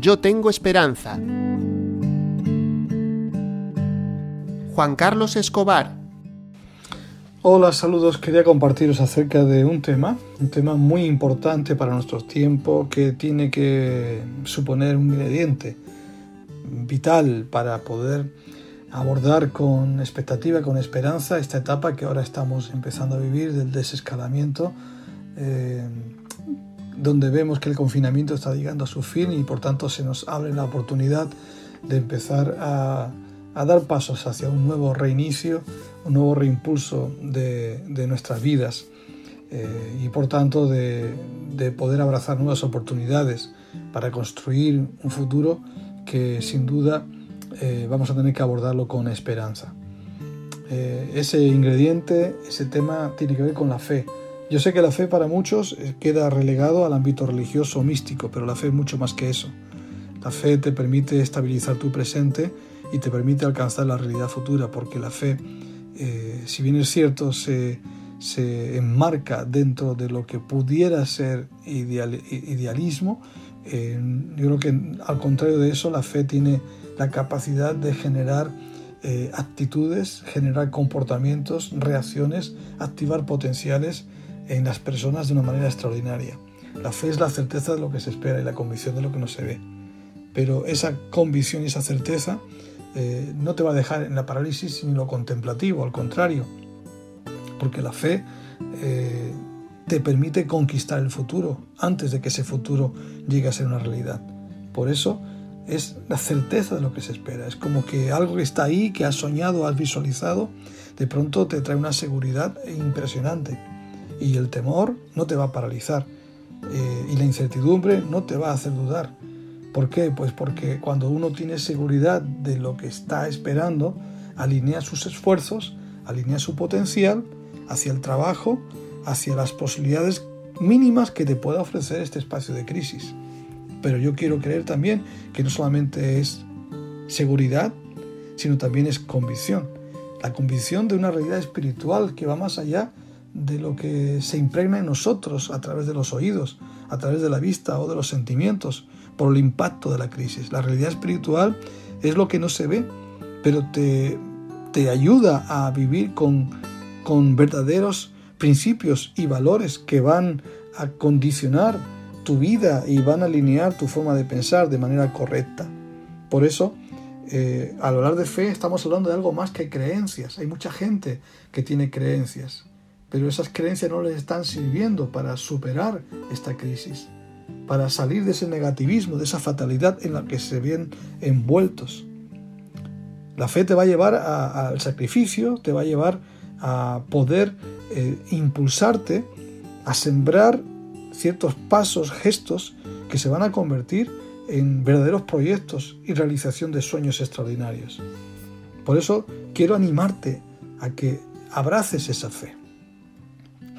Yo tengo esperanza. Juan Carlos Escobar. Hola, saludos. Quería compartiros acerca de un tema, un tema muy importante para nuestros tiempos que tiene que suponer un ingrediente vital para poder abordar con expectativa, con esperanza esta etapa que ahora estamos empezando a vivir del desescalamiento, eh, donde vemos que el confinamiento está llegando a su fin y por tanto se nos abre la oportunidad de empezar a, dar pasos hacia un nuevo reinicio, un nuevo reimpulso de, nuestras vidas eh, y por tanto de, poder abrazar nuevas oportunidades para construir un futuro que sin duda eh, vamos a tener que abordarlo con esperanza. Eh, ese ingrediente, ese tema tiene que ver con la fe. Yo sé que la fe para muchos eh, queda relegado al ámbito religioso o místico, pero la fe es mucho más que eso. La fe te permite estabilizar tu presente y te permite alcanzar la realidad futura, porque la fe, si bien es cierto, se, enmarca dentro de lo que pudiera ser idealismo, yo creo que al contrario de eso, la fe tiene la capacidad de generar eh, actitudes, generar comportamientos, reacciones, activar potenciales en las personas de una manera extraordinaria. La fe es la certeza de lo que se espera y la convicción de lo que no se ve. Pero esa convicción y esa certeza eh, no te va a dejar en la parálisis en lo contemplativo, al contrario. Porque la fe eh, te permite conquistar el futuro antes de que ese futuro llegue a ser una realidad. Por eso es la certeza de lo que se espera. Es como que algo que está ahí, que has soñado, has visualizado, de pronto te trae una seguridad impresionante. Y el temor no te va a paralizar. Eh, y la incertidumbre no te va a hacer dudar. ¿Por qué? Pues porque cuando uno tiene seguridad de lo que está esperando, alinea sus esfuerzos, alinea su potencial hacia el trabajo, hacia las posibilidades mínimas que te pueda ofrecer este espacio de crisis. Pero yo quiero creer también que no solamente es seguridad, sino también es convicción. La convicción de una realidad espiritual que va más allá de lo que se impregna en nosotros a través de los oídos, a través de la vista o de los sentimientos, por el impacto de la crisis. La realidad espiritual es lo que no se ve, pero te, te ayuda a vivir con, con verdaderos principios y valores que van a condicionar tu vida y van a alinear tu forma de pensar de manera correcta. Por eso, eh, al hablar de fe estamos hablando de algo más que creencias. Hay mucha gente que tiene creencias, pero esas creencias no les están sirviendo para superar esta crisis, para salir de ese negativismo, de esa fatalidad en la que se ven envueltos. La fe te va a llevar al sacrificio, te va a llevar a poder eh, impulsarte a sembrar ciertos pasos, gestos que se van a convertir en verdaderos proyectos y realización de sueños extraordinarios. Por eso quiero animarte a que abraces esa fe,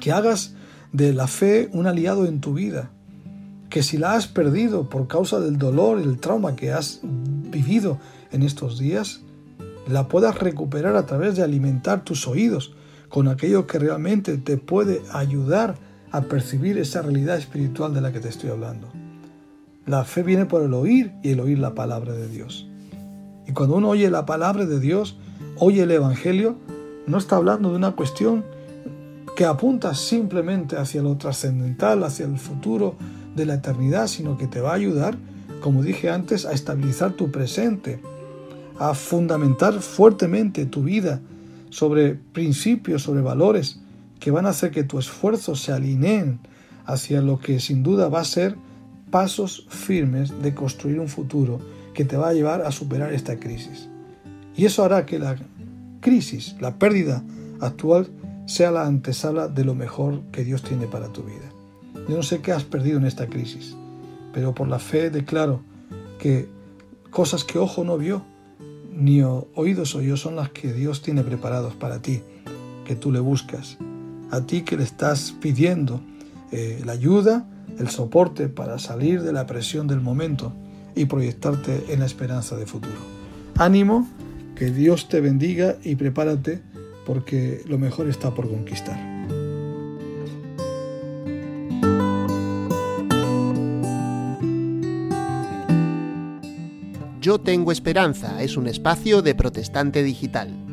que hagas de la fe un aliado en tu vida, que si la has perdido por causa del dolor y el trauma que has vivido en estos días, la puedas recuperar a través de alimentar tus oídos con aquello que realmente te puede ayudar a percibir esa realidad espiritual de la que te estoy hablando. La fe viene por el oír y el oír la palabra de Dios. Y cuando uno oye la palabra de Dios, oye el Evangelio, no está hablando de una cuestión que apunta simplemente hacia lo trascendental, hacia el futuro de la eternidad, sino que te va a ayudar, como dije antes, a estabilizar tu presente, a fundamentar fuertemente tu vida sobre principios, sobre valores, que van a hacer que tu esfuerzo se alineen hacia lo que sin duda va a ser pasos firmes de construir un futuro que te va a llevar a superar esta crisis. Y eso hará que la crisis, la pérdida actual, sea la antesala de lo mejor que Dios tiene para tu vida. Yo no sé qué has perdido en esta crisis, pero por la fe declaro que cosas que ojo no vio, ni oídos oyó son las que Dios tiene preparados para ti, que tú le buscas a ti que le estás pidiendo eh, la ayuda, el soporte para salir de la presión del momento y proyectarte en la esperanza de futuro. Ánimo, que Dios te bendiga y prepárate porque lo mejor está por conquistar. Yo Tengo Esperanza es un espacio de protestante digital.